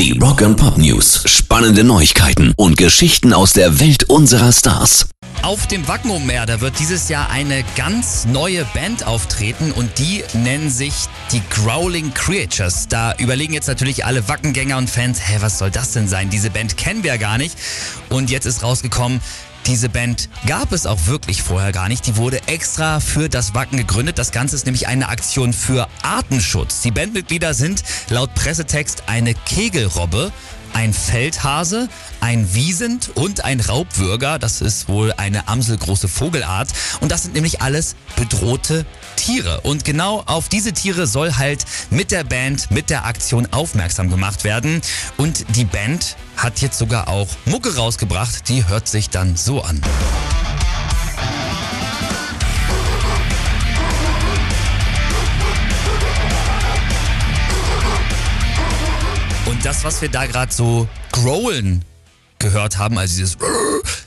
Die Rock and Pop News. Spannende Neuigkeiten und Geschichten aus der Welt unserer Stars. Auf dem Wacken um Meer, da wird dieses Jahr eine ganz neue Band auftreten und die nennen sich die Growling Creatures. Da überlegen jetzt natürlich alle Wackengänger und Fans, hä, was soll das denn sein? Diese Band kennen wir ja gar nicht. Und jetzt ist rausgekommen, diese Band gab es auch wirklich vorher gar nicht. Die wurde extra für das Wacken gegründet. Das Ganze ist nämlich eine Aktion für Artenschutz. Die Bandmitglieder sind laut Pressetext eine Kegelrobbe, ein Feldhase, ein Wiesent und ein Raubwürger. Das ist wohl eine amselgroße Vogelart. Und das sind nämlich alles bedrohte Tiere. Und genau auf diese Tiere soll halt mit der Band, mit der Aktion aufmerksam gemacht werden. Und die Band hat jetzt sogar auch Mucke rausgebracht. Die hört sich dann so an. Und das, was wir da gerade so growlen gehört haben, also dieses,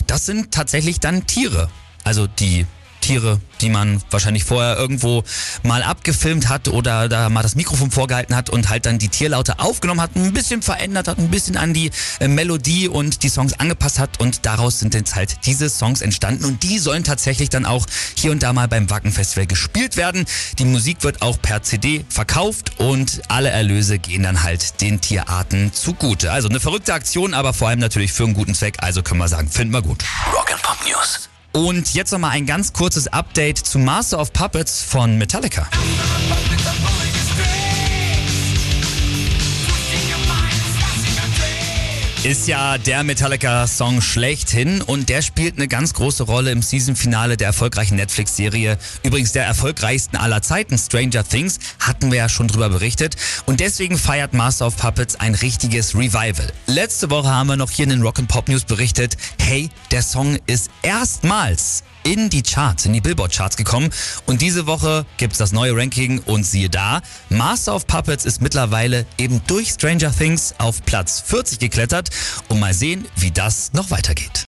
das sind tatsächlich dann Tiere. Also die Tiere, die man wahrscheinlich vorher irgendwo mal abgefilmt hat oder da mal das Mikrofon vorgehalten hat und halt dann die Tierlaute aufgenommen hat, ein bisschen verändert hat, ein bisschen an die äh, Melodie und die Songs angepasst hat und daraus sind jetzt halt diese Songs entstanden und die sollen tatsächlich dann auch hier und da mal beim Wacken Festival gespielt werden. Die Musik wird auch per CD verkauft und alle Erlöse gehen dann halt den Tierarten zugute. Also eine verrückte Aktion, aber vor allem natürlich für einen guten Zweck, also können wir sagen, finden wir gut. Rock and Pop News. Und jetzt nochmal ein ganz kurzes Update zu Master of Puppets von Metallica. Ist ja der Metallica-Song schlechthin und der spielt eine ganz große Rolle im Season-Finale der erfolgreichen Netflix-Serie. Übrigens der erfolgreichsten aller Zeiten, Stranger Things, hatten wir ja schon drüber berichtet. Und deswegen feiert Master of Puppets ein richtiges Revival. Letzte Woche haben wir noch hier in den Rock Pop News berichtet, hey, der Song ist erstmals in die Charts, in die Billboard-Charts gekommen. Und diese Woche gibt's das neue Ranking und siehe da, Master of Puppets ist mittlerweile eben durch Stranger Things auf Platz 40 geklettert. Und mal sehen, wie das noch weitergeht.